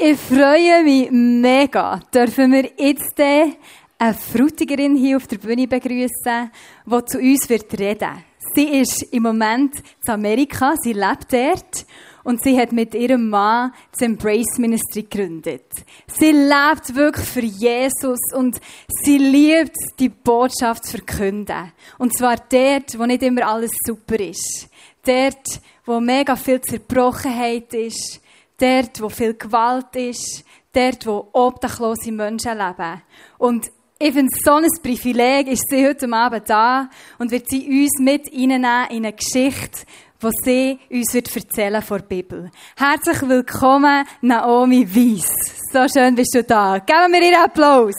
Ich freue mich mega, dürfen wir jetzt eine Frutigerin hier auf der Bühne begrüßen, die zu uns wird reden. Sie ist im Moment in Amerika, sie lebt dort und sie hat mit ihrem Mann das Embrace Ministry gegründet. Sie lebt wirklich für Jesus und sie liebt die Botschaft zu verkünden. Und zwar dort, wo nicht immer alles super ist. Dort, wo mega viel Zerbrochenheit ist dort, wo viel Gewalt ist, dort, wo obdachlose Menschen leben. Und ich finde so ein Privileg, ist sie heute Abend da und wird sie uns mit reinnehmen in eine Geschichte, die sie uns wird erzählen von der Bibel. Herzlich willkommen, Naomi Weiss. So schön bist du da. Geben wir ihr Applaus.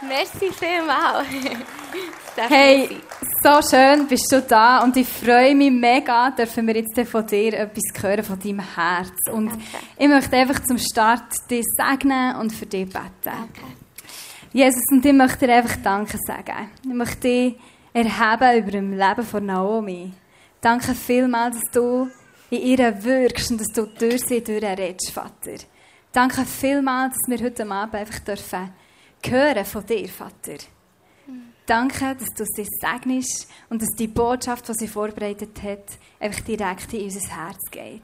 Merci vielmals. Hey, so schön bist du da und ich freue mich mega, dürfen wir jetzt von dir etwas hören, von deinem Herz. Und Danke. ich möchte einfach zum Start dich segnen und für dich beten. Danke. Jesus, und ich möchte dir einfach Danke sagen. Ich möchte dich erheben über dem Leben von Naomi. Danke vielmals, dass du in ihr wirkst und dass du durch sie durchredest, Vater. Danke vielmals, dass wir heute Abend einfach dürfen hören von dir, Vater. Danke, dass du sie segnest und dass die Botschaft, die sie vorbereitet hat, einfach direkt in unser Herz geht.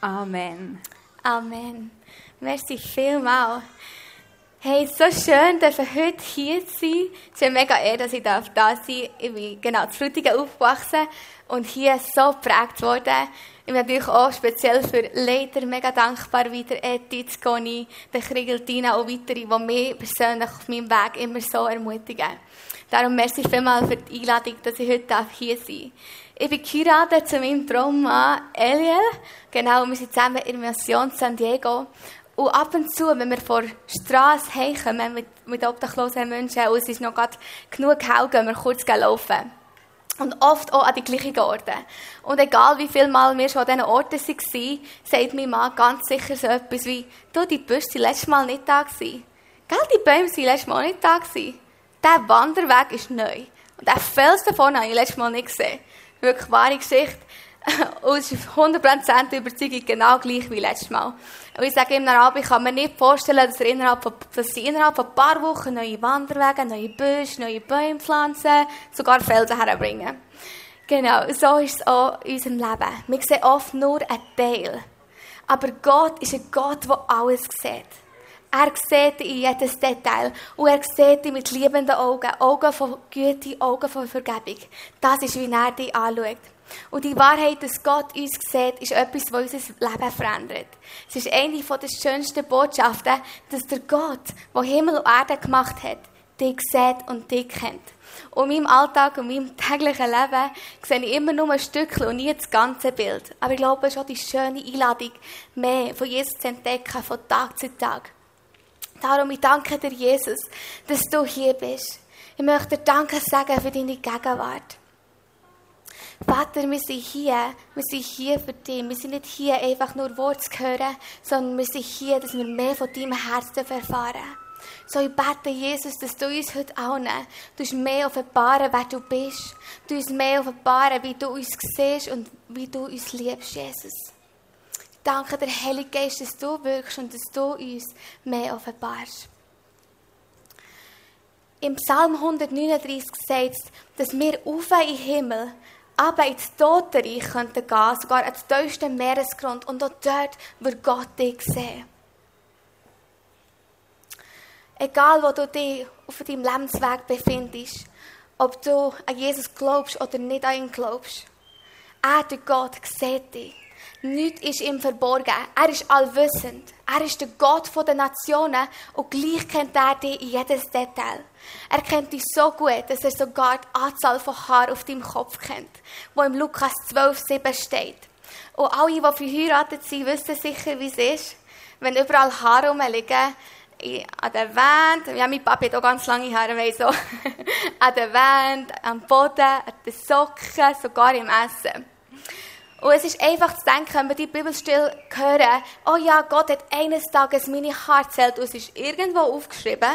Amen. Amen. Merci vielmals. Hey, so schön, dass ich heute hier sein Es ist mega ehr, dass ich da sein darf. Ich bin genau zu Frutigen aufgewachsen und hier so geprägt worden. Ich bin natürlich auch speziell für Leiter mega dankbar, wie der Edith, Conny, der Kriegel, Tina und weitere, die mich persönlich auf meinem Weg immer so ermutigen. Darum merci vielmals für die Einladung, dass ich heute hier sein darf. Ich bin geheiratet zu meinem Traummann Eliel. Genau, wir sind zusammen in der Mission San Diego. Und ab und zu, wenn wir vor der Straße heimkommen mit, mit obdachlosen Menschen und es ist noch genug hell, gehen wir kurz laufen. Und oft auch an die gleichen Orte. Und egal wie viele Mal wir schon an diesen Orten waren, sagt mein Mann ganz sicher so etwas wie, du, die Büsche sind letztes Mal nicht da gewesen. Gell, die Bäume sind letztes Mal nicht da gewesen. Der Wanderweg ist neu. Und der Fels davon habe ich letztes Mal nicht gesehen. Wirklich wahre Geschichte. Und es ist 100% Überzeugung genau gleich wie letztes Mal. Und ich sage dann ab, ich kann mir nicht vorstellen, dass, er innerhalb von, dass sie innerhalb von ein paar Wochen neue Wanderwege, neue Büsche, neue Bäume pflanzen, sogar Felsen herbringen. Genau, so ist es auch in unserem Leben. Wir sehen oft nur einen Teil. Aber Gott ist ein Gott, der alles sieht. Er sieht in jedes Detail. Und er sieht dich mit liebenden Augen. Augen von Güte, Augen von Vergebung. Das ist, wie er dich anschaut. Und die Wahrheit, dass Gott uns sieht, ist etwas, was unser Leben verändert. Es ist eine der schönsten Botschaften, dass der Gott, der Himmel und Erde gemacht hat, dich sieht und dich kennt. Und in meinem Alltag und meinem täglichen Leben sehe ich immer nur ein Stückchen und nie das ganze Bild. Aber ich glaube, es ist auch die schöne Einladung, mehr von Jesus zu entdecken, von Tag zu Tag. Darum, ich danke dir, Jesus, dass du hier bist. Ich möchte dir Danke sagen für deine Gegenwart. Vater, wir sind hier, wir sind hier für dich. Wir sind nicht hier, einfach nur Worte zu hören, sondern wir sind hier, dass wir mehr von deinem Herzen erfahren. So, ich bete, Jesus, dass du uns heute allen du mehr offenbaren, wer du bist. Du uns mehr offenbaren, wie du uns siehst und wie du uns liebst, Jesus. Danke, der Heilige Geist, dass du wirkst und dass du uns mehr offenbarst. Im Psalm 139 sagt es, dass wir auf in den Himmel, aber ins Totenreich könnten gehen, sogar ans tiefste Meeresgrund und auch dort wird Gott dich sehen. Egal, wo du dich auf deinem Lebensweg befindest, ob du an Jesus glaubst oder nicht an ihn glaubst, er, der Gott, sieht dich. Nichts ist ihm verborgen. Er ist allwissend. Er ist der Gott der Nationen und gleich kennt er dich in jedes Detail. Er kennt dich so gut, dass er sogar die Anzahl von Haaren auf deinem Kopf kennt, wo im Lukas 12, 7 steht. Und alle, die verheiratet sind, wissen sicher, wie es ist, wenn überall Haare rumliegen, an der Wand, ja, mein Papa hat auch ganz lange Haare, weiss so, an der Wand, am Boden, an den Socken, sogar im Essen. Und es ist einfach zu denken, wenn wir die Bibelstelle hören, oh ja, Gott hat eines Tages meine Haare zählt und es ist irgendwo aufgeschrieben.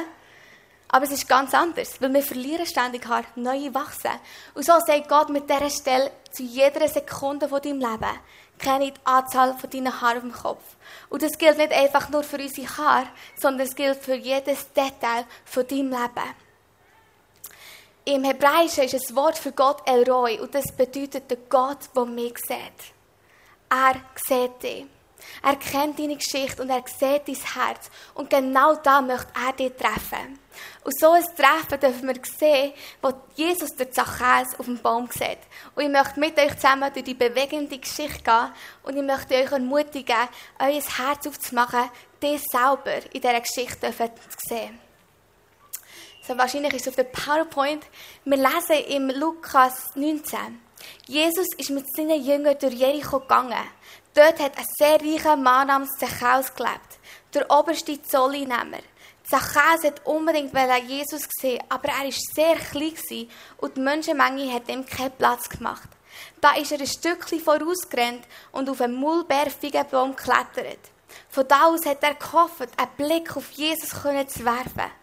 Aber es ist ganz anders, weil wir verlieren ständig Haare, neue wachsen. Und so sagt Gott mit dieser Stelle zu jeder Sekunde von deinem Leben, kenne die Anzahl von deinen Haaren auf dem Kopf. Und das gilt nicht einfach nur für unsere Haare, sondern es gilt für jedes Detail von deinem Leben. Im Hebräischen ist das Wort für Gott El Roy und das bedeutet der Gott, der mich sieht. Er sieht dich. Er kennt deine Geschichte und er sieht dein Herz. Und genau da möchte er dich treffen. Und so ein Treffen dürfen wir sehen, wo Jesus der Zachäus auf dem Baum sieht. Und ich möchte mit euch zusammen durch die bewegende Geschichte gehen und ich möchte euch ermutigen, euer Herz aufzumachen, dich selber in dieser Geschichte zu sehen. So, wahrscheinlich ist es auf der PowerPoint. Wir lesen im Lukas 19. Jesus ist mit seinen Jüngern durch Jericho gegangen. Dort hat ein sehr reicher Mann namens Zachäus gelebt, der oberste Zolleinnehmer. Zachäus hat unbedingt Jesus sehen, aber er war sehr klein und die Menschenmenge hat ihm keinen Platz gemacht. Da ist er ein Stückchen vorausgerannt und auf einen Mulbergfeigenbaum geklettert. Von da aus hat er gehofft, einen Blick auf Jesus zu werfen.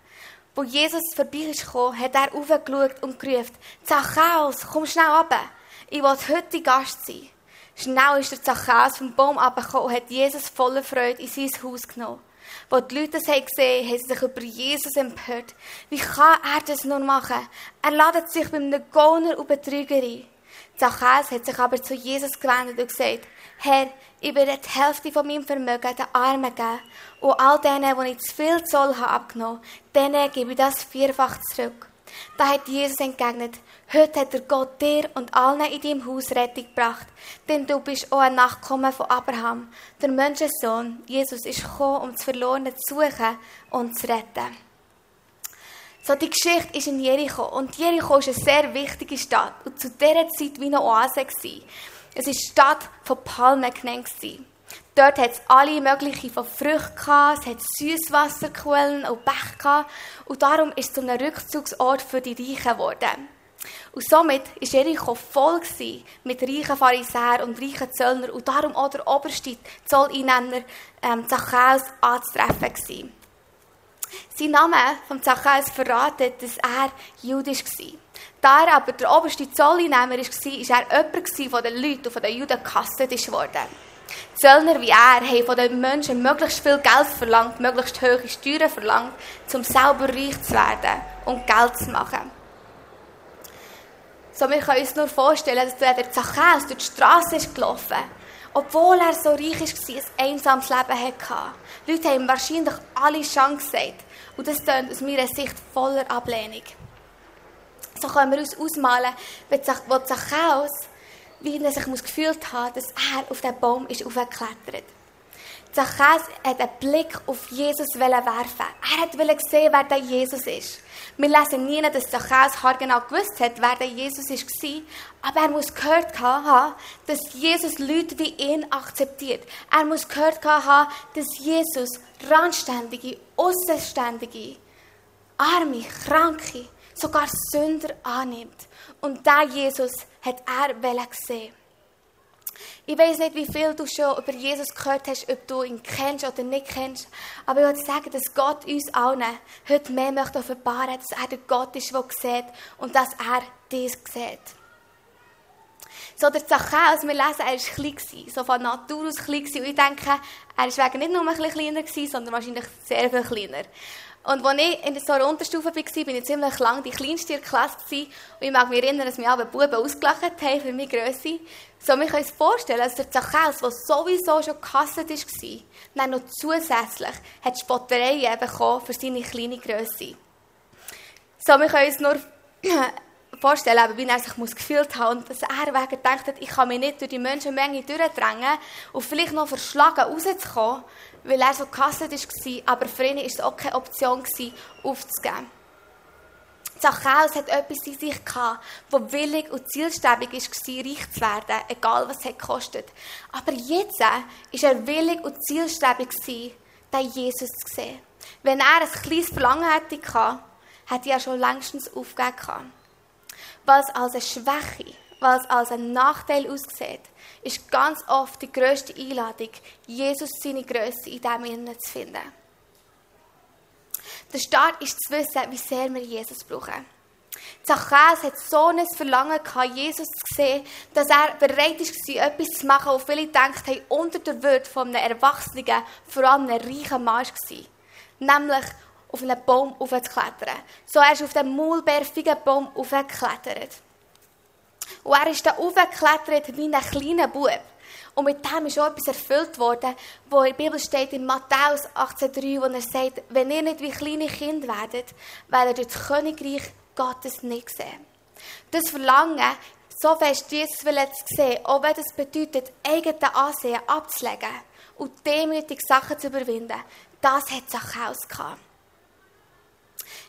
Wo Jesus vorbei ist gekommen, hat er aufgeschaut und gerufen, Zachäus, komm schnell runter. Ich will heute Gast sein. Schnell ist der Zachäus vom Baum abgekommen und hat Jesus voller Freude in sein Haus genommen. Als die Leute das gesehen haben, haben sie sich über Jesus empört. Wie kann er das nur machen? Er ladet sich bei einem Gauner und Betrüger ein. Zachäus hat sich aber zu Jesus gewendet und gesagt, Herr, ich werde die Hälfte von meinem Vermögen den Armen geben und all denen, die ich zu viel Zoll habe abgenommen, denen gebe ich das vierfach zurück. Da hat Jesus entgegnet, heute hat der Gott dir und allen in deinem Haus Rettung gebracht, denn du bist auch ein Nachkommen von Abraham. Der Menschensohn, Jesus, ist gekommen, um das Verlorene zu suchen und zu retten. So, die Geschichte ist in Jericho. Und Jericho ist eine sehr wichtige Stadt. Und zu dieser Zeit wie eine Oase. Gewesen. Es war die Stadt von Palmen genannt. Dort hat es alle möglichen von Früchten gehabt, es hat Süßwasserquellen und Bäche gehabt. Und darum ist es zu einem Rückzugsort für die Reichen geworden. Und somit war Jericho voll mit reichen Pharisäern und reichen Zöllnern und darum auch der oberste Zolleinnehmer ähm, Zachäus anzutreffen. Sein Name von Zachäus verratet, dass er jüdisch war. Da er aber der oberste Zolleinnehmer war, war er jemand von den Leuten und von den Juden gehasst worden. Zöllner wie er haben von den Menschen möglichst viel Geld verlangt, möglichst hohe Steuern verlangt, um selber reich zu werden und Geld zu machen. So, wir können uns nur vorstellen, dass der Zachäus durch die Straße ist gelaufen obwohl er so reich war, ein einsames Leben hatte. Leute haben ihm wahrscheinlich alle Chancen gesagt. Und das klingt aus meiner Sicht voller Ablehnung. So können wir uns ausmalen, wo Zachäus, wie er sich gefühlt hat, dass er auf den Baum ist aufgeklettert. Zachäus hat einen Blick auf Jesus werfen. Er wollte sehen, wer der Jesus ist. Wir lesen nie, dass Zachäus genau gewusst hat, wer der Jesus war. Aber er muss gehört haben, dass Jesus Leute wie ihn akzeptiert. Er muss gehört haben, dass Jesus Randständige, Außenständige, Arme, Kranke, sogar Sünder annimmt. Und da Jesus hat er gesehen. Ich weiß nicht, wie viel du schon über Jesus gehört hast, ob du ihn kennst oder nicht kennst. Aber ich würde sagen, dass Gott uns allen heute mehr möchte offenbaren, dass er der Gott ist, der sieht und dass er dies sieht. So der Zachäus, wir lesen, er war klein, so von Natur aus klein. Und ich denke, er war nicht nur ein bisschen kleiner, sondern wahrscheinlich sehr viel kleiner. Und als ich in so einer Unterstufe war, war ich ziemlich lange die kleinste Klasse. Und ich mag mich erinnern, dass mich alle Buben ausgelacht haben für meine Größe. So, wir können uns vorstellen, dass der Zachäus, der sowieso schon gehasst war, dann noch zusätzlich hat Spottereien bekommen für seine kleine Größe. So, wir können uns nur vorstellen, wie er sich gefühlt hat und dass er wegen gedacht hat, ich kann mich nicht durch die Menschenmenge durchdrängen und vielleicht noch verschlagen rauszukommen, weil er so gehasst war, aber für ihn war es auch keine Option, aufzugeben. Zachäus hat etwas in sich gehabt, das willig und zielstrebig war, reich zu werden, egal was es kostet. Aber jetzt war er willig und zielstrebig, den Jesus zu sehen. Wenn er ein kleines Verlangen hätte hätte er schon längstens aufgegeben Was als eine Schwäche, was als ein Nachteil aussieht, ist ganz oft die grösste Einladung, Jesus seine Größe in diesem Innen zu finden. Der Start ist zu wissen, wie sehr wir Jesus brauchen. Zachäus hat so ein Verlangen gehabt, Jesus zu sehen, dass er bereit war, etwas zu machen, wo viele gedacht haben, unter der Würde von einem Erwachsenen, vor allem einem reichen Mann war. Nämlich auf einen Baum aufzuklettern. So er ist auf den maulbärfigen Baum aufgeklettert. Und er ist da aufgeklettert wie ein kleiner Bub. Und mit dem ist auch etwas erfüllt worden, wo in der Bibel steht in Matthäus 18,3, wo er sagt, wenn ihr nicht wie kleine Kinder werdet, werdet ihr das Königreich Gottes nicht sehen. Das Verlangen, so fest Jesus zu sehen, auch wenn das bedeutet, eigene Ansehen abzulegen und demütig Sachen zu überwinden, das hat Zachäus gehabt.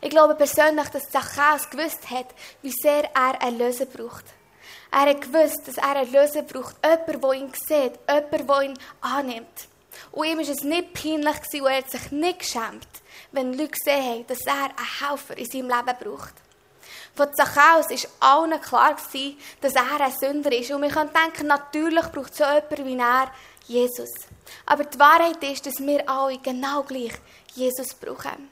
Ich glaube persönlich, dass Zachäus gewusst hat, wie sehr er einen Löser braucht. Er hat gewusst, dass er einen Löser braucht. Jemand, der ihn sieht, jemand, der ihn annimmt. Und ihm war es nicht peinlich, und er hat sich nicht geschämt, wenn Leute gesehen haben, dass er einen Helfer in seinem Leben braucht. Von Zachäus war allen klar, dass er ein Sünder ist. Und wir können denken, natürlich braucht so jemand wie er Jesus. Aber die Wahrheit ist, dass wir alle genau gleich Jesus brauchen.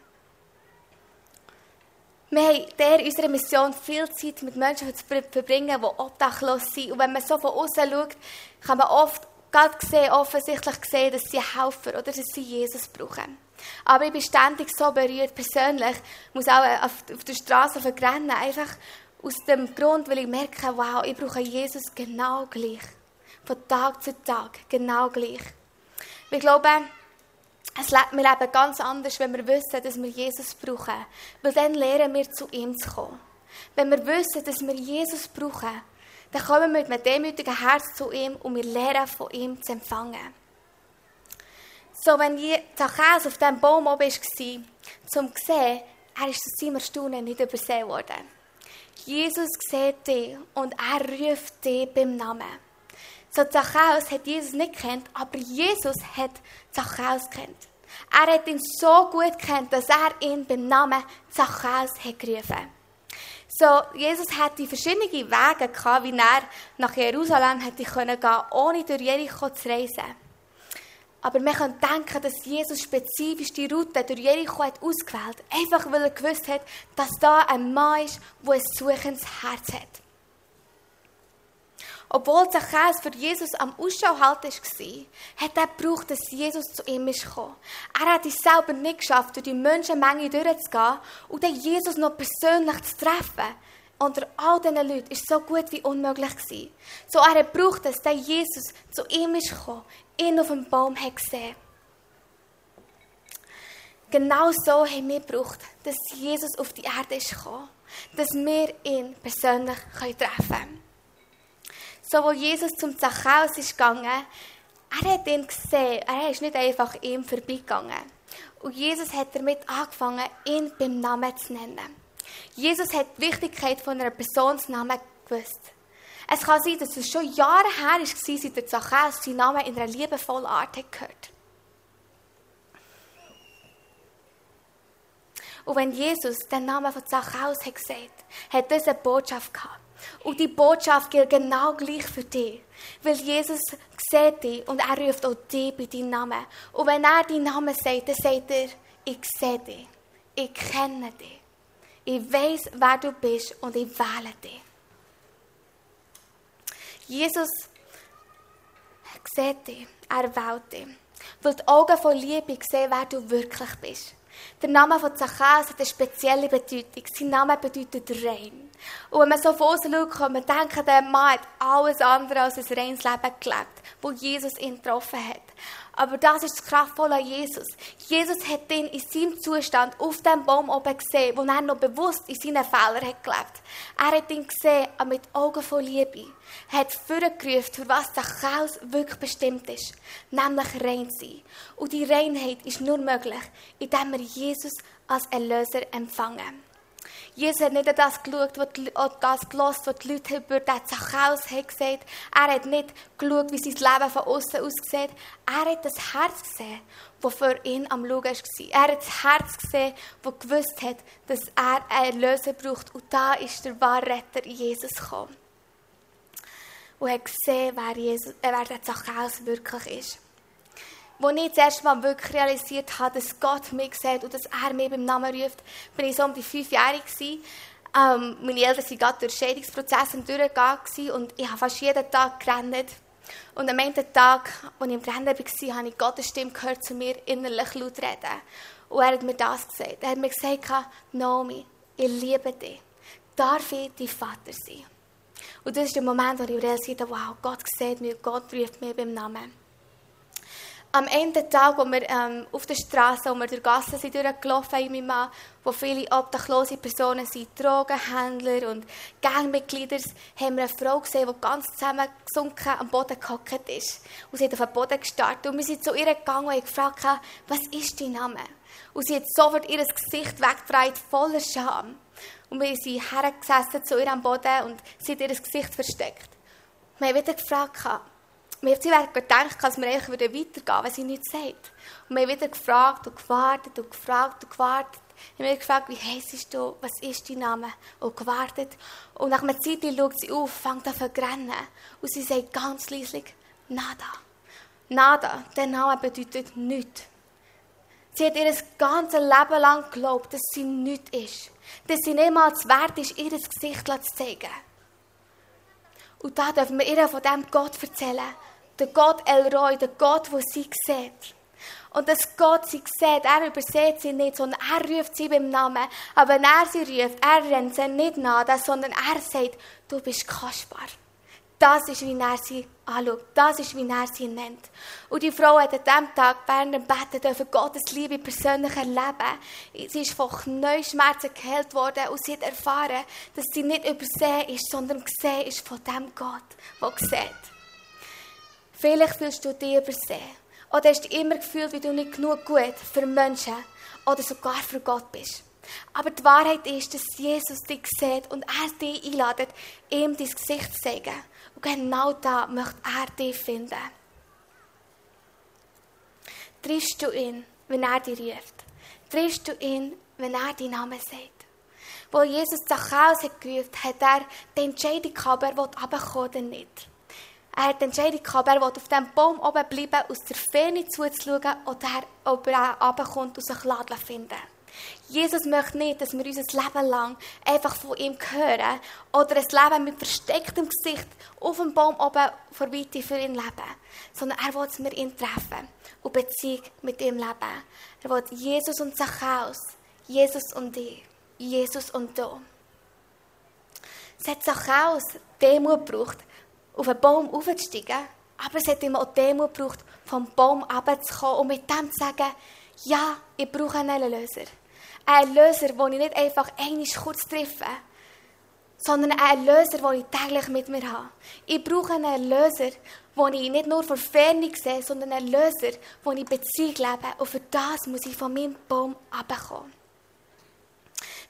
Wir haben in unserer Mission viel Zeit mit Menschen zu verbringen, die obdachlos sind. Und wenn man so von außen schaut, kann man oft gerade sehen, offensichtlich sehen, dass sie Helfer oder dass sie Jesus brauchen. Aber ich bin ständig so berührt, persönlich, ich muss auch auf, auf der Straße verrennen, einfach aus dem Grund, weil ich merke, wow, ich brauche Jesus genau gleich. Von Tag zu Tag, genau gleich. Ich glaube, wir leben ganz anders, wenn wir wissen, dass wir Jesus brauchen. Weil dann lernen wir, zu ihm zu kommen. Wenn wir wissen, dass wir Jesus brauchen, dann kommen wir mit einem demütigen Herz zu ihm und wir lernen, von ihm zu empfangen. So, wenn Zachäus auf diesem Baum oben war, zum zu sehen, er ist zu seinem Erstaunen nicht übersehen worden. Jesus sieht dich und er ruft dich beim Namen. So Zachäus hat Jesus nicht kennt, aber Jesus hat Zachäus kennt. Er hat ihn so gut kennt, dass er ihn beim Namen Zachäus hat gerufen. So, Jesus hatte verschiedene Wege gehabt, wie er nach Jerusalem hätte können gehen, ohne durch Jericho zu reisen. Aber wir können denken, dass Jesus spezifisch die Route durch Jericho hat ausgewählt einfach weil er gewusst hat, dass da ein Mann ist, der ein suchendes Herz hat. Obwohl Zachäus für Jesus am Ausschau halten war, hat er gebraucht, dass Jesus zu ihm gekommen. Er hat es selber nicht geschafft, durch die Menschenmenge durchzugehen und dann Jesus noch persönlich zu treffen. Unter all diesen Leuten war es so gut wie unmöglich. So er hat gebraucht, dass der Jesus zu ihm gekommen, ihn auf dem Baum hat gesehen. Genau so haben wir gebraucht, dass Jesus auf die Erde gekommen, dass wir ihn persönlich treffen können. So, wo Jesus zum Zachäus ist gegangen, er hat ihn gesehen, er ist nicht einfach ihm vorbeigegangen. Und Jesus hat damit angefangen, ihn beim Namen zu nennen. Jesus hat die Wichtigkeit von einer Personsnamen gewusst. Es kann sein, dass es schon Jahre her war, seit der Zachäus seinen Namen in einer liebevollen Art hat gehört. Und wenn Jesus den Namen von Zachäus hat gesagt, hat er eine Botschaft gehabt. Und die Botschaft gilt genau gleich für dich. Weil Jesus sieht dich und er ruft auch dich bei deinem Namen. Und wenn er deinen Namen sagt, dann sagt er, ich sehe dich, ich kenne dich, ich weiß, wer du bist und ich wähle dich. Jesus sieht dich, er wählt dich. Weil die Augen von Liebe sehen, wer du wirklich bist. Der Name von Zachäus hat eine spezielle Bedeutung. Sein Name bedeutet rein. Und wenn man so von außen schaut, kann man denken, der Mann hat alles andere als ein reines Leben gelebt, wo Jesus ihn getroffen hat. Aber das ist das Kraftvolle an Jesus. Jesus hat ihn in seinem Zustand auf dem Baum oben gesehen, wo er noch bewusst in seinen Fehlern hat gelebt. Er hat ihn gesehen, aber mit Augen von Liebe. Er hat vorgerufen, für was Zachäus wirklich bestimmt ist. Nämlich rein sein. Und die Reinheit ist nur möglich, indem wir Jesus als Erlöser empfangen. Jesus hat nicht an das geschaut, was die, das gelassen, was die Leute über den Zachäus haben Er hat nicht geschaut, wie sein Leben von außen aussieht. Er hat das Herz gesehen, das für ihn am Schauen war. Er hat das Herz gesehen, das gewusst hat, dass er einen Erlöser braucht. Und da ist der wahre Retter Jesus gekommen. Und hat gesehen, wer, Jesus, äh, wer der Zachäus wirklich ist. Als ich das erste Mal wirklich realisiert habe, dass Gott mich sieht und dass er mich beim Namen ruft, bin ich so um die fünf Jahre gewesen. Ähm, meine Eltern waren gerade durch Scheidungsprozesse durchgegangen und ich habe fast jeden Tag gerannt. Und am Ende Tag, als ich im Rennen war, habe ich Gottes Stimme gehört zu mir innerlich laut reden. Und er hat mir das gesagt. Er hat mir gesagt, Naomi, ich liebe dich. Darf ich dein Vater sein? Und das ist der Moment, wo ich realisiert habe, wow, Gott sieht mich, Gott ruft mich beim Namen. Am Ende des Tages, als wir ähm, auf der Straße, wo wir durch Gassen sind durchgelaufen sind, Mann, wo viele obdachlose Personen sind, Drogenhändler und Gangmitglieder, haben wir eine Frau gesehen, die ganz zusammengesunken am Boden gehockt ist. Und sie hat auf den Boden gestartet. Und wir sind zu ihr gegangen und gefragt, was ist dein Name? Und sie hat sofort ihr Gesicht weggedreht, voller Scham. Und wir sind hergesessen zu ihr am Boden und sie hat ihr Gesicht versteckt. Wir haben wieder gefragt, wir haben gedacht, dass wir eigentlich weitergehen würden, wenn sie nichts sagt. Und wir haben wieder gefragt und gewartet und gefragt und gewartet. Wir haben gefragt, wie heisst du, was ist dein Name? Und gewartet. Und nach einer Zeit schaut sie auf, fängt an zu rennen. Und sie sagt ganz leislich, Nada. Nada, der Name bedeutet nichts. Sie hat ihr ganzes Leben lang geglaubt, dass sie nichts ist. Dass sie niemals wert ist, ihr Gesicht zu zeigen. Und da dürfen wir ihr von dem Gott erzählen, der Gott Elroy, der Gott, der sie sieht. Und dass Gott sie sieht, er übersieht sie nicht, sondern er ruft sie beim Namen. Aber wenn er sie ruft, er rennt sie nicht nach, sondern er sagt, du bist kostbar. Das ist, wie er sie anschaut. Das ist, wie er sie nennt. Und die Frau hat an diesem Tag während dem Betten dürfen Gottes Liebe persönlich erleben. Sie ist von Knäuschmerzen geheilt worden und sie hat erfahren, dass sie nicht übersehen ist, sondern gesehen ist von dem Gott, der sieht. Vielleicht fühlst du dich übersehen. Oder hast du immer gefühlt, wie du nicht genug gut für Menschen oder sogar für Gott bist. Aber die Wahrheit ist, dass Jesus dich sieht und er dich einladet, ihm dein Gesicht zu zeigen. Und genau da möchte er dich finden. Triffst du ihn, wenn er dich ruft? Triffst du ihn, wenn er deinen Namen sagt? Wo Jesus Zachäus hat gerufen, hat er die Entscheidung gehabt, er will runterkommen oder nicht. Er hat die Entscheidung gehabt, er will auf diesem Baum oben bleiben, aus der Ferne zuzuschauen oder ob er runterkommt und sich Laden finden Jesus möchte nicht, dass wir unser Leben lang einfach von ihm hören oder ein Leben mit verstecktem Gesicht auf dem Baum oben vor Weite für ihn leben, sondern er will, wir ihn treffen und Beziehung mit ihm leben. Er will Jesus und Zachäus, Jesus und dich, Jesus und du. Hat Zachäus Demut gebraucht, auf einen Baum aufzusteigen, aber es hat ihm auch Demut gebraucht, vom Baum runterzukommen und mit dem zu sagen, ja, ich brauche einen Erlöser. Ein Erlöser, den ich nicht einfach einmal kurz treffe, sondern ein Erlöser, den ich täglich mit mir habe. Ich brauche einen Erlöser, den ich nicht nur vor Ferne sehe, sondern einen Erlöser, den ich Beziehung lebe. Und für das muss ich von meinem Baum runterkommen.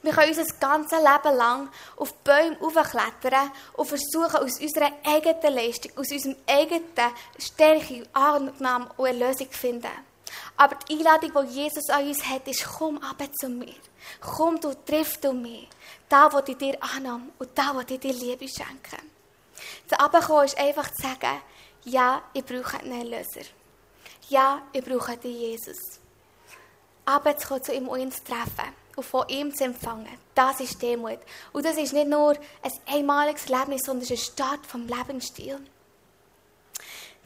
Wir können unser ganzes Leben lang auf Bäume aufklettern und versuchen, aus unserer eigenen Leistung, aus unserem eigenen Stärke, Annahme und Erlösung zu finden. Aber die Einladung, die Jesus an uns hat, ist, komm ab zu mir. Komm, du triffst du mich. Da, wo ich dir annehme und da, wo ich dir Liebe schenke. Das Abkommen ist einfach zu sagen, ja, ich brauche einen Erlöser. Ja, ich brauche den Jesus. Abzukommen zu ihm und ihn zu treffen und von ihm zu empfangen. Das ist Demut. Und das ist nicht nur ein einmaliges Erlebnis, sondern es ist ein Start vom Lebensstil.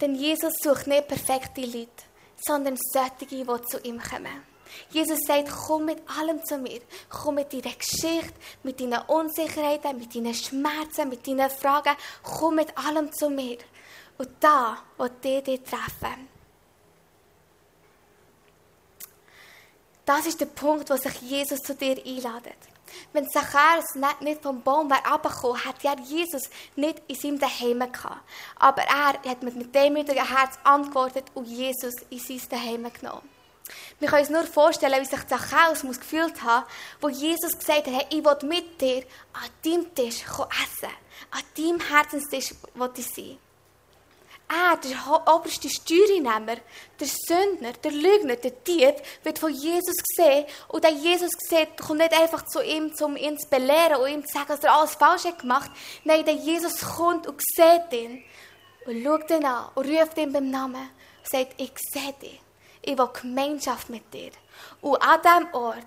Denn Jesus sucht nicht perfekte Leute, sondern solche, die zu ihm kommen. Jesus sagt, komm mit allem zu mir. Komm mit deiner Geschichte, mit deinen Unsicherheiten, mit deinen Schmerzen, mit deinen Fragen. Komm mit allem zu mir. Und da wird ich dich treffen. Das ist der Punkt, wo sich Jesus zu dir einladet. Wenn Zacharias nicht vom Baum wäre runtergekommen, hätte ja Jesus nicht in seinem Daheim gehabt. Aber er hat mit demütigem Herz antwortet und Jesus in sein Daheim genommen. Wir können uns nur vorstellen, wie sich Zacharias gefühlt haben, wo Jesus gesagt hat, hey, ich will mit dir an deinem Tisch essen. An deinem Herzenstisch will ich sein. Er, der oberste Steuernehmer, der Sündner, der Lügner, der Dieb, wird von Jesus gesehen. Und der Jesus sieht, kommt nicht einfach zu ihm, um ihn zu belehren und ihm zu sagen, dass er alles falsch hat gemacht. Nein, der Jesus kommt und sieht ihn. Und schaut ihn an und ruft ihn beim Namen und sagt, ich sehe dich. Ich will Gemeinschaft mit dir. Und an diesem Ort,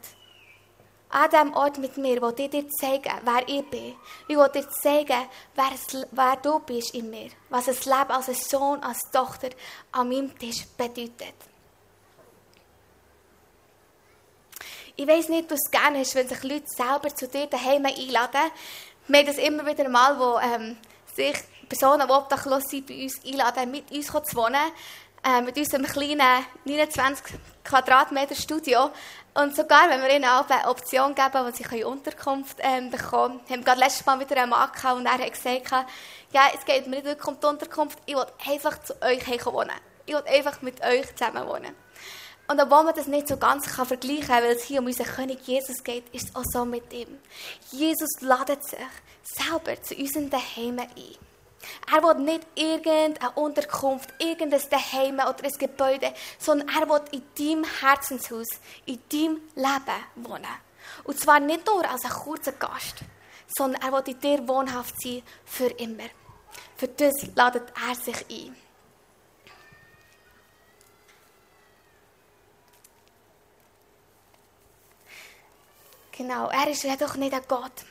an diesem Ort mit mir, wo ich dir zeigen, wer ich bin. Ich will dir zeigen, wer, es, wer du bist in mir. Was das Leben als Sohn, als Tochter an meinem Tisch bedeutet. Ich weiß nicht, was du gerne hast, wenn sich Leute selber zu dir daheim einladen. Wir haben das immer wieder mal, wo ähm, sich Personen, die obdachlos sind, bei uns einladen, mit uns zu wohnen. Äh, mit unserem kleinen 29 Quadratmeter Studio. Und sogar, wenn wir ihnen auch eine Option geben, wo sie Unterkunft ähm, bekommen können. Wir haben gerade letztes Mal wieder einen Mann gehabt und er hat gesagt, ja, es geht mir nicht wirklich um die Unterkunft, ich will einfach zu euch wohnen. Ich will einfach mit euch zusammen wohnen. Und obwohl man das nicht so ganz kann vergleichen kann, weil es hier um unseren König Jesus geht, ist es auch so mit ihm. Jesus ladet sich selber zu unseren Daheim ein. Er will nicht irgendeine Unterkunft, irgendein Daheim oder ein Gebäude, sondern er will in deinem Herzenshaus, in deinem Leben wohnen. Und zwar nicht nur als ein kurzer Gast, sondern er will in dir wohnhaft sein für immer. Für das ladet er sich ein. Genau, er ist ja doch nicht ein Gott,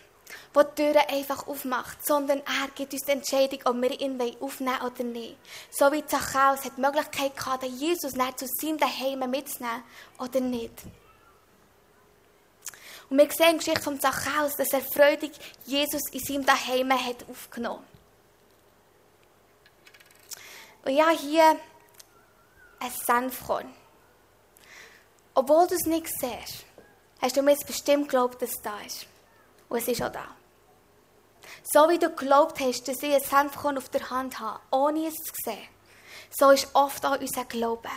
der die Türen einfach aufmacht, sondern er gibt uns die Entscheidung, ob wir ihn aufnehmen oder nicht. So wie Zachäus hat die Möglichkeit gehabt, Jesus nicht zu seinem Daheim mitzunehmen oder nicht. Und wir sehen in der Geschichte von Zachäus, dass er freudig Jesus in seinem Daheim hat aufgenommen. Und ja, hier ein Senfkorn. Obwohl du es nicht siehst, hast du mir jetzt bestimmt geglaubt, dass es da ist. Und es ist auch da. So wie du geglaubt hast, dass ich ein Senfkorn auf der Hand habe, ohne es zu sehen, so ist oft auch unser Glaube.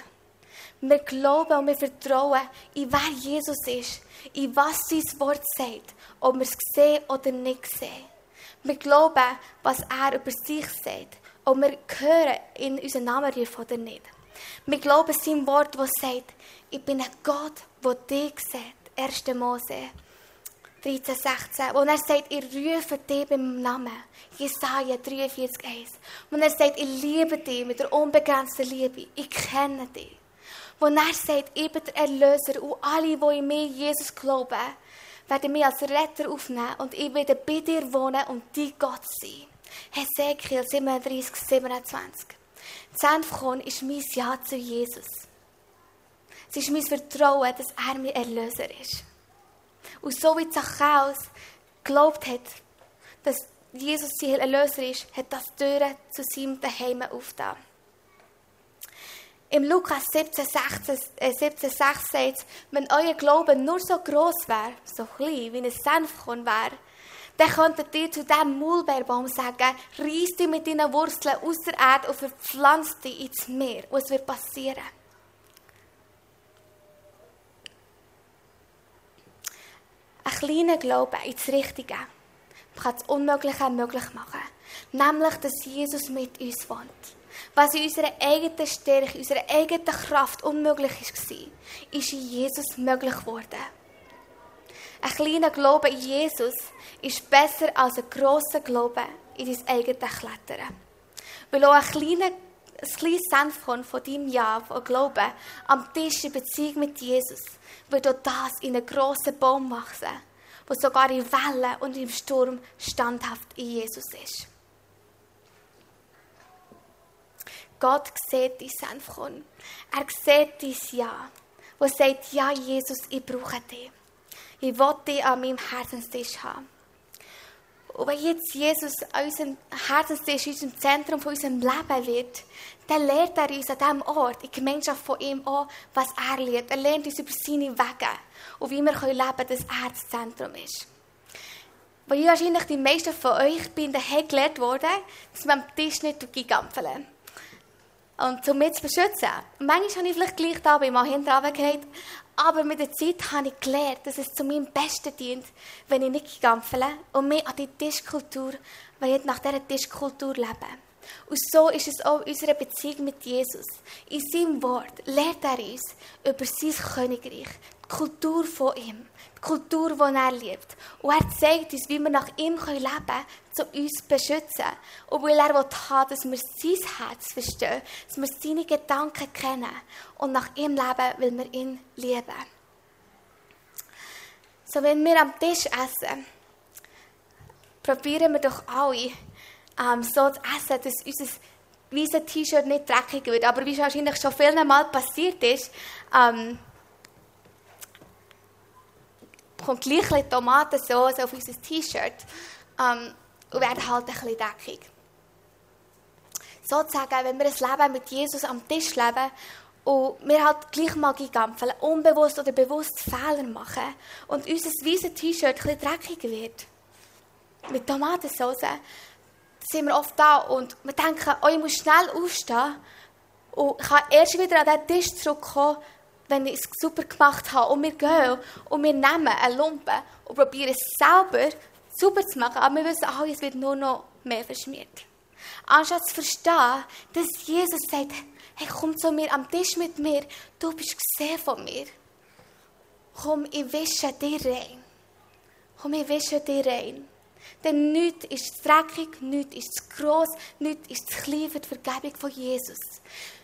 Wir glauben und wir vertrauen in wer Jesus ist, in was sein Wort sagt, ob wir es sehen oder nicht sehen. Wir glauben, was er über sich sagt, ob wir hören in unseren Namen rufen oder nicht. Wir glauben sein Wort, das sagt, ich bin ein Gott, der dich sieht. 1. Mose 13, 16, wo er sagt, ich rufe dich beim Namen. Jesaja 43, 1. Wo er sagt, ich liebe dich mit der unbegrenzten Liebe. Ich kenne dich. Wo er sagt, ich bin der Erlöser und alle, die in mir Jesus glauben, werden mich als Retter aufnehmen und ich werde bei dir wohnen und dein Gott sein. Hesekiel 37, 27. Senfkorn ist mein Ja zu Jesus. Es ist mein Vertrauen, dass er mein Erlöser ist. Und so wie Zachäus geglaubt hat, dass Jesus sein Erlöser ist, hat das Türen zu seinem Daheim aufgetan. Im Lukas 17, 16, äh, 17, 6 sagt wenn euer Glaube nur so groß wäre, so klein, wie ein Senfkorn wäre, dann könntet ihr zu diesem Maulbeerbaum sagen, reiss dich mit deinen Wurzeln aus der Erde und verpflanz dich ins Meer. Und es wird passieren. Ein kleiner Glaube ins Richtige kann das Unmögliche möglich machen. Nämlich, dass Jesus mit uns wohnt. Was in unserer eigenen Stärke, in unserer eigenen Kraft unmöglich war, ist in Jesus möglich geworden. Ein kleiner Glaube in Jesus ist besser als ein grosser Glaube in dein eigenes Klettern. Weil auch ein kleiner ein kleines Senfkorn von deinem Ja, von Glauben, am Tisch in Beziehung mit Jesus, wird auch das in einen grossen Baum wachsen, der sogar in Wellen und im Sturm standhaft in Jesus ist. Gott sieht dein Senfkorn. Er sieht dein Ja, wo sagt, ja Jesus, ich brauche dich. Ich will dich an meinem Herzenstisch haben. Und wenn jetzt Jesus an unserem Herzenstisch, in unserem Zentrum von unserem Leben wird, dann lernt er uns an diesem Ort, in Gemeinschaft von ihm auch, was er liebt. Er lernt uns über seine Wege und wie wir leben können, dass er das Zentrum ist. Weil wahrscheinlich die meisten von euch bin daheim gelernt worden, dass man am Tisch nicht gigampfeln und um mich zu beschützen. Manchmal habe ich vielleicht gleich da bei mal hinten aber mit der Zeit habe ich gelernt, dass es zu meinem Besten dient, wenn ich nicht gampfele und mich an die Tischkultur, weil ich nach dieser Tischkultur lebe. Und so ist es auch in unserer Beziehung mit Jesus. In seinem Wort lehrt er uns über sein Königreich, die Kultur von ihm, die Kultur, die er liebt. Und er zeigt uns, wie wir nach ihm leben können, zu uns beschützen. Und weil er will haben, dass wir sein Herz verstehen, dass wir seine Gedanken kennen und nach ihm leben, weil wir ihn lieben. So, wenn wir am Tisch essen, probieren wir doch alle, ähm, so zu essen, dass unser weißes T-Shirt nicht dreckig wird. Aber wie es wahrscheinlich schon vielen Mal passiert ist, ähm, kommt gleich ein Tomatensauce auf unser T-Shirt ähm, und werden halt ein bisschen dreckig. Sozusagen, wenn wir ein Leben mit Jesus am Tisch leben und wir halt gleich mal gigampfeln, unbewusst oder bewusst Fehler machen und unser weißes T-Shirt ein dreckiger wird, mit Tomatensauce, sind wir oft da und wir denken, oh, ich muss schnell aufstehen und kann erst wieder an den Tisch zurückkommen, wenn ich es super gemacht habe. Und wir gehen und wir nehmen eine Lumpe und probieren es selber super zu machen, aber wir wissen, oh, es wird nur noch mehr verschmiert. Anstatt zu verstehen, dass Jesus sagt, hey, komm zu mir am Tisch mit mir, du bist gesehen von mir. Komm, ich wische dir rein. Komm, ich wische dir rein. Denn nichts ist dreckig, nichts ist zu gross, nichts ist zu klein für die Vergebung von Jesus.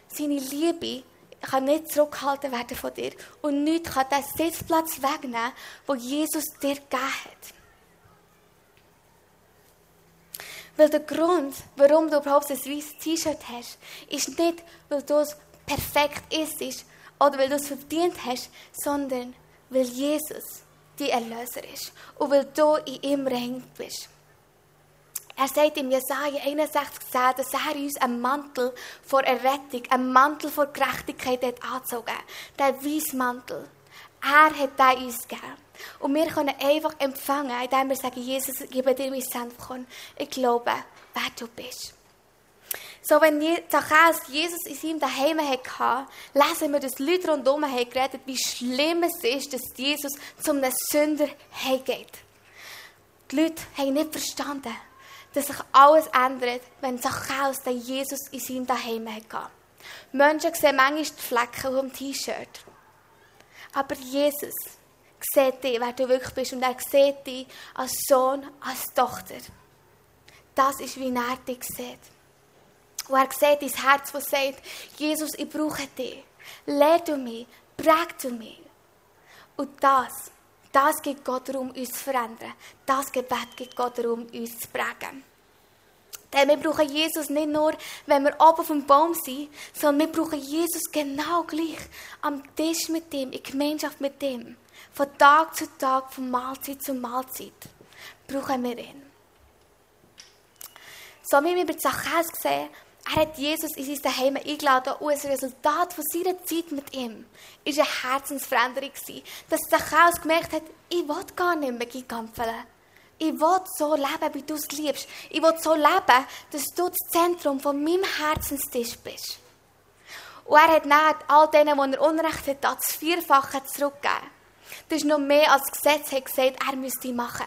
Seine Liebe kann nicht zurückgehalten werden von dir. Und nichts kann den Sitzplatz wegnehmen, wo Jesus dir gegeben hat. Weil der Grund, warum du überhaupt ein weißes T-Shirt hast, ist nicht, weil du es perfekt isst oder weil du es verdient hast, sondern weil Jesus die Erlöser ist und weil du in ihm rein bist. Er sagt in Jesaja 61,10, dass er uns einen Mantel vor Errettung, einen Mantel vor Gerechtigkeit hat angezogen. Der weiße Mantel. Er hat den uns gegeben. Und wir können einfach empfangen, indem wir sagen, Jesus, gebe dir mein Senfkorn. Ich glaube, wer du bist. So, wenn Zachäus Jesus in seinem Daheim hatte, lesen wir, dass Leute rundherum haben geredet, wie schlimm es ist, dass Jesus zum einem Sünder heimgeht. Die Leute haben nicht verstanden, dass sich alles ändert, wenn Zachäus den Jesus in seinem Daheim hatte. Menschen sehen manchmal die Flecken auf dem T-Shirt. Aber Jesus sieht dich, wer du wirklich bist. Und er sieht dich als Sohn, als Tochter. Das ist, wie er dich sieht. Und er sieht dein Herz, das sagt, Jesus, ich brauche dich. Lehr du mich, präg du mich. Und das, das gibt Gott darum, uns zu verändern. Das Gebet gibt Gott darum, uns zu prägen. Denn wir brauchen Jesus nicht nur, wenn wir oben dem Baum sind, sondern wir brauchen Jesus genau gleich am Tisch mit ihm, in Gemeinschaft mit ihm. Von Tag zu Tag, von Mahlzeit zu Mahlzeit brauchen wir ihn. So wie wir bei Zachäus sehen, er hat Jesus in sein Daheim eingeladen und ein Resultat von seiner Zeit mit ihm war eine Herzensveränderung. Dass Zachäus gemerkt hat, ich will gar nicht mehr gigampfeln. Ich will so leben, wie du es liebst. Ich will so leben, dass du das Zentrum von meinem Herzenstisch bist. Und er hat dann all denen, die er Unrecht hat, das Vierfache zurückgegeben. Das ist noch mehr als das Gesetz hat gesagt, er müsste machen.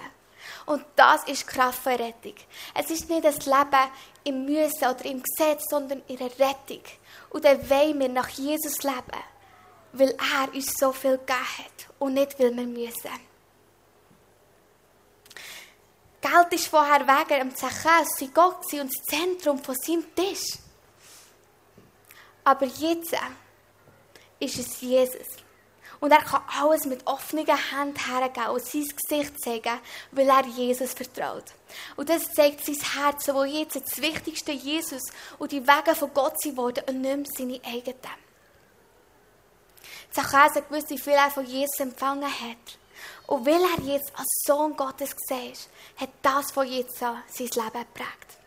Und das ist Kraft für Rettung. Es ist nicht das Leben im Müssen oder im Gesetz, sondern in der Rettung. Und dann wollen wir nach Jesus leben, weil er uns so viel gegeben hat und nicht, weil wir müssen. Geld ist vorher wegen dem Zachäus sein Gott und das Zentrum von seinem Tisch. Aber jetzt ist es Jesus. Und er kann alles mit offenen Händen hergeben und sein Gesicht zeigen, weil er Jesus vertraut. Und das zeigt sein Herz, wo jetzt das wichtigste Jesus und die Wege von Gott sind worden und nicht mehr seine eigenen. Zachäus hat gewusst, wie viel er von Jesus empfangen hat. Und weil er jetzt als Sohn Gottes gesehen ist, hat das von jetzt an sein Leben geprägt.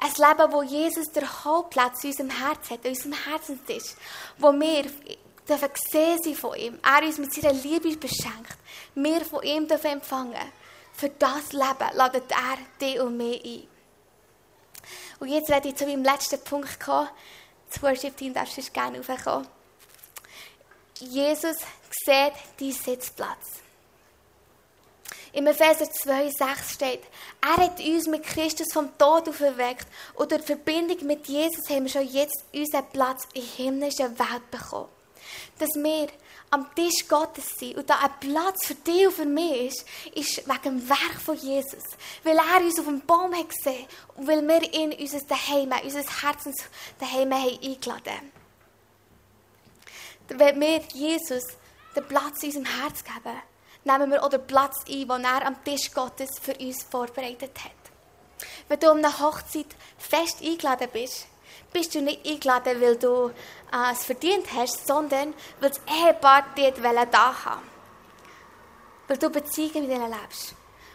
Ein Leben, wo Jesus der Hauptplatz in unserem Herz hat, in unserem Herzenstisch, wo wir dürfen sehen sie von ihm. Er uns mit seiner Liebe beschenkt. Wir von ihm dürfen empfangen. Für das Leben ladet er dich und mich ein. Und jetzt werde ich zu meinem letzten Punkt kommen. Das Worship-Team darfst du gerne raufkommen. Jesus sieht deinen Sitzplatz. Im Epheser 2,6 steht, er hat uns mit Christus vom Tod auferweckt und durch die Verbindung mit Jesus haben wir schon jetzt unseren Platz in himmlischen Welt bekommen dass wir am Tisch Gottes sind und da ein Platz für dich und für mich ist, ist wegen dem Werk von Jesus. Weil er uns auf dem Baum hat gesehen und weil wir ihn in unser Daheim, unser Herzens Daheim haben eingeladen. Wenn wir Jesus den Platz in unserem Herz geben, nehmen wir auch den Platz ein, den er am Tisch Gottes für uns vorbereitet hat. Wenn du um eine Hochzeit fest eingeladen bist, bist du nicht eingeladen, weil du äh, es verdient hast, sondern weil das Ehepaar dir da haben Weil du Beziehungen mit ihnen lebst.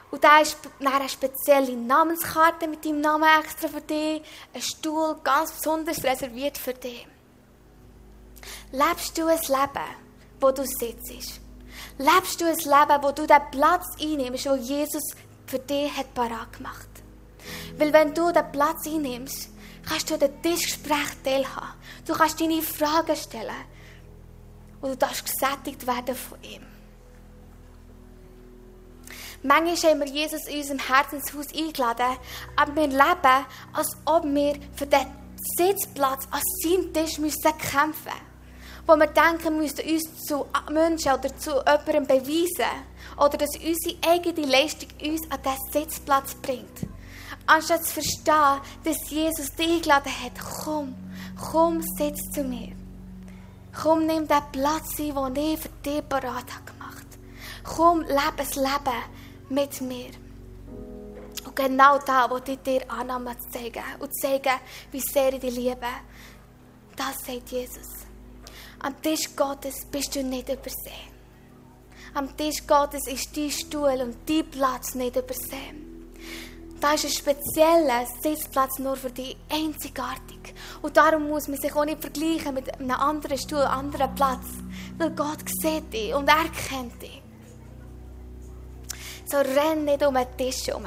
Und da ist eine spezielle Namenskarte mit deinem Namen extra für dich, ein Stuhl ganz besonders reserviert für dich. Lebst du ein Leben, wo du sitzt? Lebst du ein Leben, wo du den Platz einnimmst, wo Jesus für dich hat parat gemacht? Weil wenn du den Platz einnimmst, kannst du an den Tischgespräch teilhaben. Du kannst deine Fragen stellen. Und du darfst gesättigt werden von ihm. Manchmal haben wir Jesus in unserem Herzenshaus eingeladen, aber wir leben, als ob wir für den Sitzplatz an seinem Tisch müssen kämpfen müssen. Wo wir denken, wir müssten uns zu Menschen oder zu jemandem beweisen. Oder dass unsere eigene Leistung uns an diesen Sitzplatz bringt. Anstatt zu verstehen, dass Jesus dich eingeladen hat, komm, komm, sitz zu mir. Komm, nimm den Platz ein, den ich für dich parat habe gemacht. Komm, lebe das Leben mit mir. Und genau da, wo ich dir Annahme zeigen und zeigen, wie sehr ich dich liebe, das sagt Jesus. Am Tisch Gottes bist du nicht übersehen. Am Tisch Gottes ist dein Stuhl und dein Platz nicht übersehen. Da ist ein spezieller Sitzplatz nur für dich, einzigartig. Und darum muss man sich auch nicht vergleichen mit einem anderen Stuhl, einem anderen Platz. Weil Gott sieht dich und er kennt dich. So renn nicht um den Tisch herum.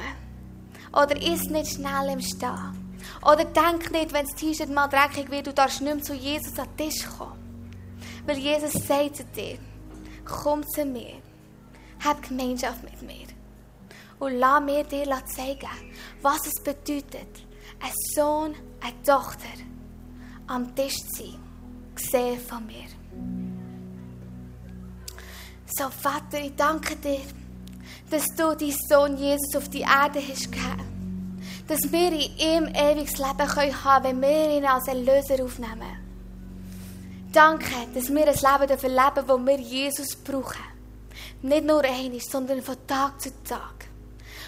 Oder iss nicht schnell im Stehen. Oder denk nicht, wenn das T-Shirt mal dreckig wird, du darfst nicht mehr zu Jesus an den Tisch kommen. Weil Jesus sagt zu dir, komm zu mir, hab Gemeinschaft mit mir. Und lass mir dir zeigen, was es bedeutet, ein Sohn, eine Tochter am Tisch zu sein, gesehen von mir. So, Vater, ich danke dir, dass du deinen Sohn Jesus auf die Erde hast gegeben. Dass wir in ihm ewiges Leben können haben wenn wir ihn als Erlöser aufnehmen. Danke, dass wir ein Leben dürfen leben, wo wir Jesus brauchen. Nicht nur einmal, sondern von Tag zu Tag.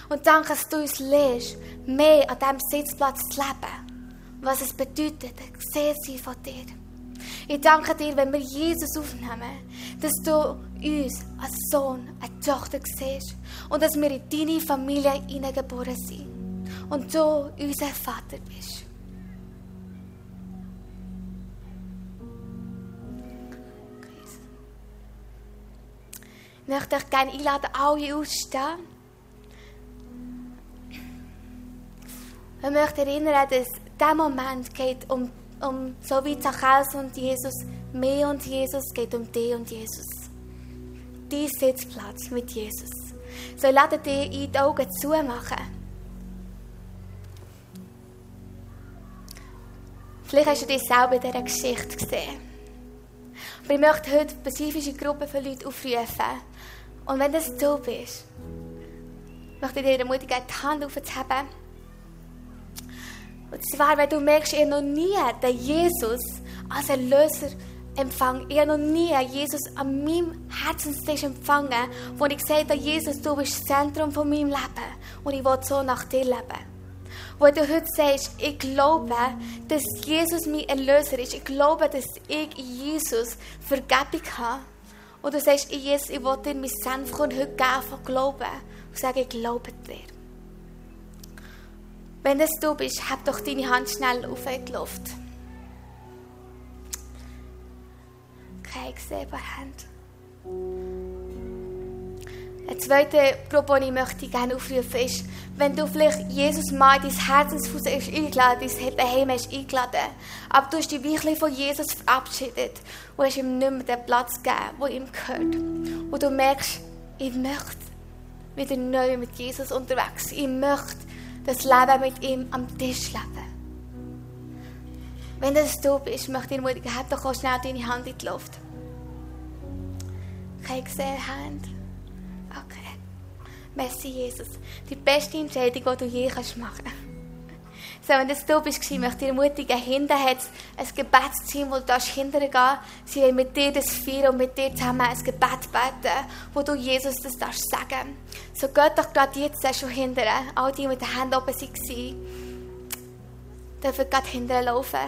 Und danke, dass du uns lehrst, mehr an diesem Sitzplatz zu leben. Was es bedeutet, gesehen sein von dir. Ich danke dir, wenn wir Jesus aufnehmen, dass du uns als Sohn, als Tochter siehst und dass wir in deine Familie hineingeboren sind und du unser Vater bist. Ich möchte euch gerne einladen, alle auszustehen. Ich möchte erinnern, dass dieser Moment geht um um, so wie Zachäus und Jesus, mehr und Jesus geht um dich und Jesus. Dein Sitzplatz mit Jesus. So lade dich in die Augen zumachen. Vielleicht hast du dich selber in dieser Geschichte gesehen. Aber ich möchte heute spezifische Gruppen von Leuten aufrufen. Und wenn das du bist, möchte ich dir ermutigen, die Hand aufzuheben und zwar, wenn du merkst, habe noch nie den Jesus als Erlöser empfangen. Ich habe noch nie Jesus an meinem Herzenstisch empfangen, wo ich gesagt habe, Jesus, du bist das Zentrum von meinem Leben und ich will so nach dir leben. Wo du heute sagst, ich glaube, dass Jesus mein Erlöser ist. Ich glaube, dass ich in Jesus Vergebung habe. Und du sagst, Jesus, ich will dir mein Senfkorn heute geben von Glauben. Und sage, ich glaube dir. Wenn das du bist, heb doch deine Hand schnell auf in die Luft. Okay, ich sehe Hand. Eine zweite Gruppe, ich möchte gerne aufrufen ist, wenn du vielleicht Jesus mal in dein Herzensfuß hast eingeladen, dein Daheim hast eingeladen, aber du hast dich wirklich von Jesus verabschiedet und hast ihm nicht mehr den Platz gegeben, der ihm gehört. Und du merkst, ich möchte wieder neu mit Jesus unterwegs sein. Ich möchte das Leben mit ihm am Tisch leben. Wenn das du bist, möchte ich dir ermutigen, heb doch schnell deine Hand in die Luft. Okay, ich sehe Hand. Okay. Merci, Jesus. Die beste Entscheidung, die du je machen kannst. So, wenn das du bist, möchte ich dich ermutigen, hinten hat es ein Gebetsteam, wo du hingehen darfst. Sie wollen mit dir das feiern und mit dir zusammen ein Gebet beten, wo du Jesus das darfst sagen. So geht doch gerade jetzt schon hinterher. All die mit den Händen oben waren, dürfen gerade hinterher laufen.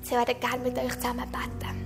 Sie werden gerne mit euch zusammen beten.